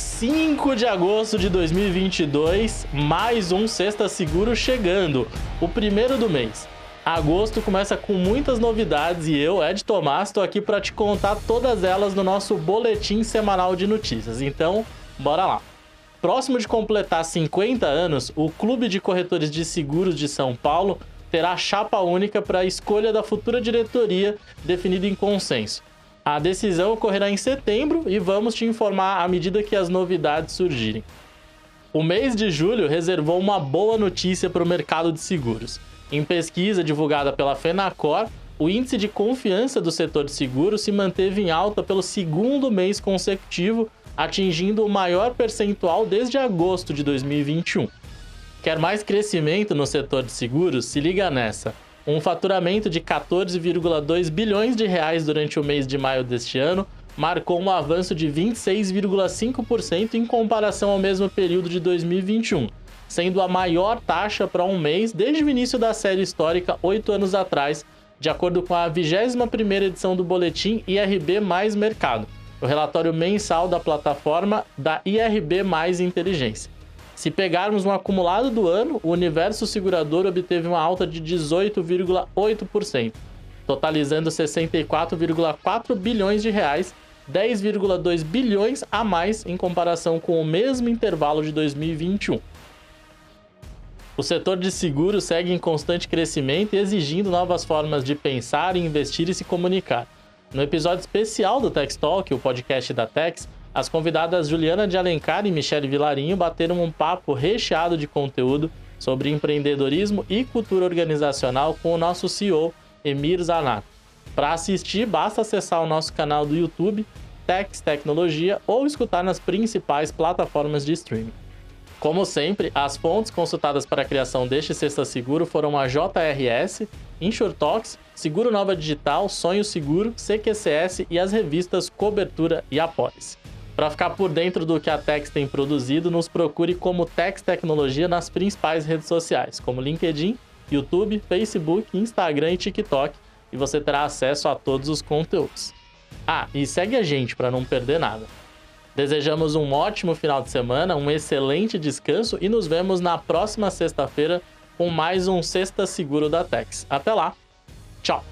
5 de agosto de 2022, mais um Sexta Seguro chegando, o primeiro do mês. Agosto começa com muitas novidades e eu, Ed Tomás, estou aqui para te contar todas elas no nosso boletim semanal de notícias. Então, bora lá. Próximo de completar 50 anos, o Clube de Corretores de Seguros de São Paulo terá chapa única para a escolha da futura diretoria definida em consenso. A decisão ocorrerá em setembro e vamos te informar à medida que as novidades surgirem. O mês de julho reservou uma boa notícia para o mercado de seguros. Em pesquisa divulgada pela Fenacor, o índice de confiança do setor de seguros se manteve em alta pelo segundo mês consecutivo, atingindo o maior percentual desde agosto de 2021. Quer mais crescimento no setor de seguros? Se liga nessa um faturamento de 14,2 bilhões de reais durante o mês de maio deste ano marcou um avanço de 26,5% em comparação ao mesmo período de 2021, sendo a maior taxa para um mês desde o início da série histórica oito anos atrás, de acordo com a 21ª edição do boletim IRB Mais Mercado, o relatório mensal da plataforma da IRB Mais Inteligência. Se pegarmos um acumulado do ano, o universo segurador obteve uma alta de 18,8%, totalizando 64,4 bilhões de reais, 10,2 bilhões a mais em comparação com o mesmo intervalo de 2021. O setor de seguros segue em constante crescimento exigindo novas formas de pensar, investir e se comunicar. No episódio especial do Tex Talk, o podcast da Tex, as convidadas Juliana de Alencar e Michele Vilarinho bateram um papo recheado de conteúdo sobre empreendedorismo e cultura organizacional com o nosso CEO, Emir Zanat. Para assistir, basta acessar o nosso canal do YouTube, Tex Tecnologia, ou escutar nas principais plataformas de streaming. Como sempre, as fontes consultadas para a criação deste Sexta Seguro foram a JRS, InsurTalks, Seguro Nova Digital, Sonho Seguro, CQCS e as revistas Cobertura e Após. Para ficar por dentro do que a Tex tem produzido, nos procure como Tex Tecnologia nas principais redes sociais, como LinkedIn, YouTube, Facebook, Instagram e TikTok, e você terá acesso a todos os conteúdos. Ah, e segue a gente para não perder nada. Desejamos um ótimo final de semana, um excelente descanso e nos vemos na próxima sexta-feira com mais um Sexta Seguro da Tex. Até lá. Tchau.